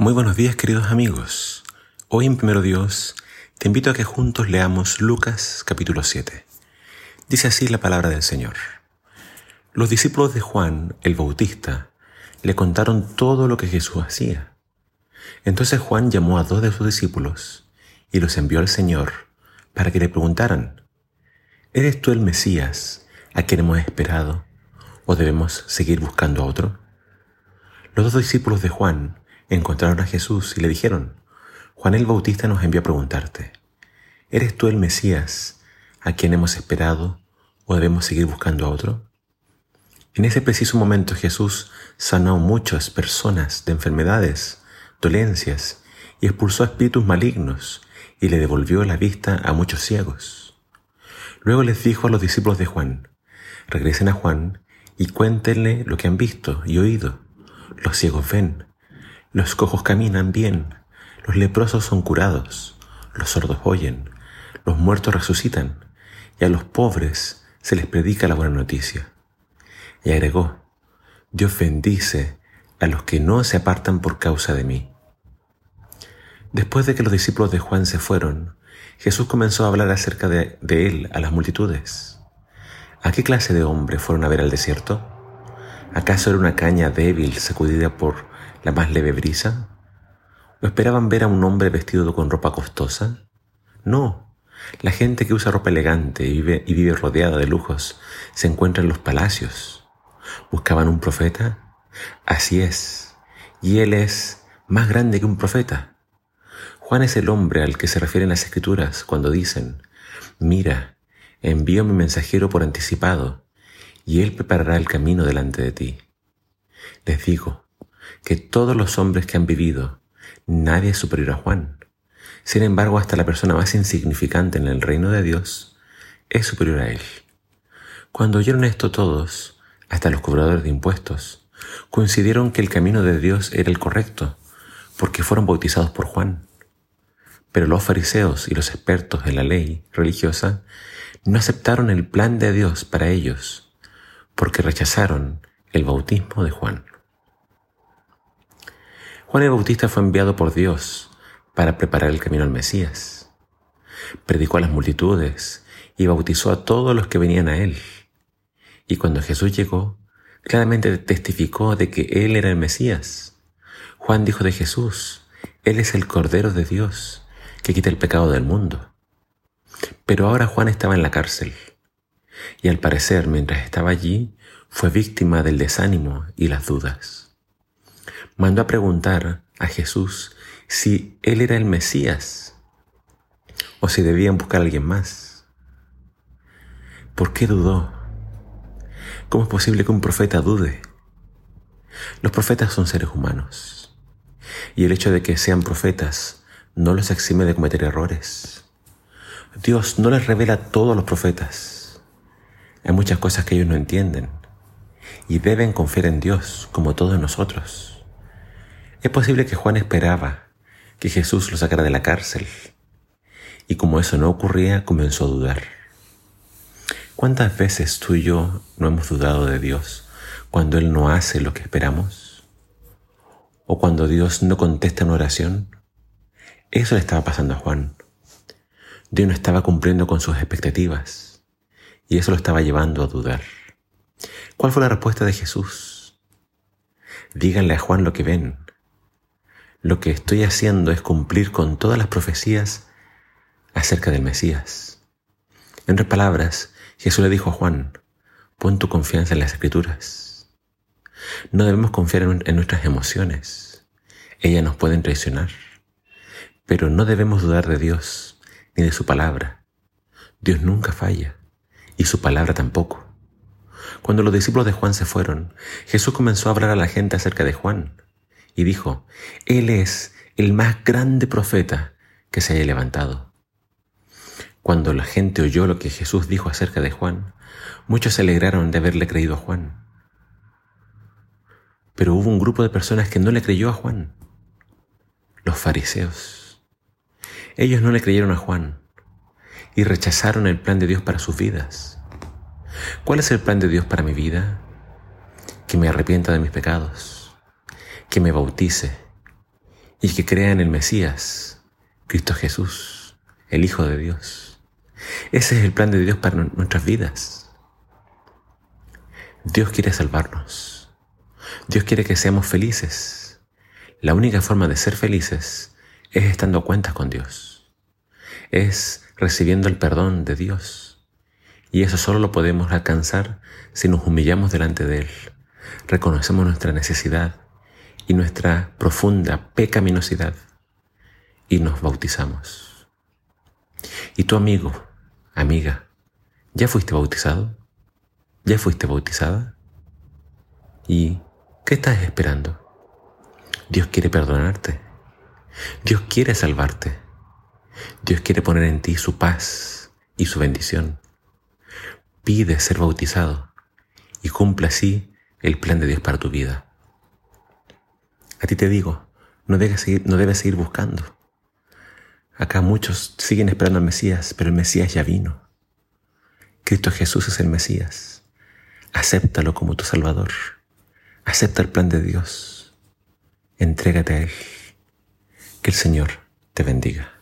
Muy buenos días queridos amigos. Hoy en Primero Dios te invito a que juntos leamos Lucas capítulo 7. Dice así la palabra del Señor. Los discípulos de Juan el Bautista le contaron todo lo que Jesús hacía. Entonces Juan llamó a dos de sus discípulos y los envió al Señor para que le preguntaran, ¿eres tú el Mesías a quien hemos esperado o debemos seguir buscando a otro? Los dos discípulos de Juan encontraron a Jesús y le dijeron, Juan el Bautista nos envió a preguntarte, ¿eres tú el Mesías a quien hemos esperado o debemos seguir buscando a otro? En ese preciso momento Jesús sanó muchas personas de enfermedades, dolencias y expulsó a espíritus malignos y le devolvió la vista a muchos ciegos. Luego les dijo a los discípulos de Juan, regresen a Juan y cuéntenle lo que han visto y oído. Los ciegos ven, los cojos caminan bien, los leprosos son curados, los sordos oyen, los muertos resucitan, y a los pobres se les predica la buena noticia. Y agregó, Dios bendice a los que no se apartan por causa de mí. Después de que los discípulos de Juan se fueron, Jesús comenzó a hablar acerca de, de, él a las multitudes. ¿A qué clase de hombre fueron a ver al desierto? ¿Acaso era una caña débil sacudida por la más leve brisa? ¿O esperaban ver a un hombre vestido con ropa costosa? No, la gente que usa ropa elegante y vive, y vive rodeada de lujos se encuentra en los palacios. ¿Buscaban un profeta? Así es, y él es más grande que un profeta. Juan es el hombre al que se refieren las escrituras cuando dicen, mira, envío mi mensajero por anticipado, y él preparará el camino delante de ti. Les digo, que todos los hombres que han vivido, nadie es superior a Juan. Sin embargo, hasta la persona más insignificante en el reino de Dios es superior a él. Cuando oyeron esto todos, hasta los cobradores de impuestos, coincidieron que el camino de Dios era el correcto, porque fueron bautizados por Juan. Pero los fariseos y los expertos en la ley religiosa no aceptaron el plan de Dios para ellos, porque rechazaron el bautismo de Juan. Juan el Bautista fue enviado por Dios para preparar el camino al Mesías. Predicó a las multitudes y bautizó a todos los que venían a él. Y cuando Jesús llegó, claramente testificó de que él era el Mesías. Juan dijo de Jesús, Él es el Cordero de Dios que quita el pecado del mundo. Pero ahora Juan estaba en la cárcel y al parecer mientras estaba allí fue víctima del desánimo y las dudas mandó a preguntar a Jesús si él era el Mesías o si debían buscar a alguien más. ¿Por qué dudó? ¿Cómo es posible que un profeta dude? Los profetas son seres humanos y el hecho de que sean profetas no los exime de cometer errores. Dios no les revela a todos los profetas. Hay muchas cosas que ellos no entienden y deben confiar en Dios como todos nosotros. Es posible que Juan esperaba que Jesús lo sacara de la cárcel y como eso no ocurría comenzó a dudar. ¿Cuántas veces tú y yo no hemos dudado de Dios cuando Él no hace lo que esperamos? ¿O cuando Dios no contesta una oración? Eso le estaba pasando a Juan. Dios no estaba cumpliendo con sus expectativas y eso lo estaba llevando a dudar. ¿Cuál fue la respuesta de Jesús? Díganle a Juan lo que ven lo que estoy haciendo es cumplir con todas las profecías acerca del Mesías. En otras palabras, Jesús le dijo a Juan, pon tu confianza en las escrituras. No debemos confiar en nuestras emociones. Ellas nos pueden traicionar. Pero no debemos dudar de Dios ni de su palabra. Dios nunca falla y su palabra tampoco. Cuando los discípulos de Juan se fueron, Jesús comenzó a hablar a la gente acerca de Juan y dijo, Él es el más grande profeta que se haya levantado. Cuando la gente oyó lo que Jesús dijo acerca de Juan, muchos se alegraron de haberle creído a Juan. Pero hubo un grupo de personas que no le creyó a Juan, los fariseos. Ellos no le creyeron a Juan y rechazaron el plan de Dios para sus vidas. ¿Cuál es el plan de Dios para mi vida? Que me arrepienta de mis pecados que me bautice y que crea en el Mesías, Cristo Jesús, el Hijo de Dios. Ese es el plan de Dios para nuestras vidas. Dios quiere salvarnos. Dios quiere que seamos felices. La única forma de ser felices es estando a cuentas con Dios. Es recibiendo el perdón de Dios. Y eso solo lo podemos alcanzar si nos humillamos delante de Él, reconocemos nuestra necesidad y nuestra profunda pecaminosidad y nos bautizamos. ¿Y tu amigo, amiga, ya fuiste bautizado? ¿Ya fuiste bautizada? ¿Y qué estás esperando? Dios quiere perdonarte. Dios quiere salvarte. Dios quiere poner en ti su paz y su bendición. Pide ser bautizado y cumple así el plan de Dios para tu vida. A ti te digo, no debes seguir, no debes seguir buscando. Acá muchos siguen esperando al Mesías, pero el Mesías ya vino. Cristo Jesús es el Mesías. Acéptalo como tu Salvador. Acepta el plan de Dios. Entrégate a Él. Que el Señor te bendiga.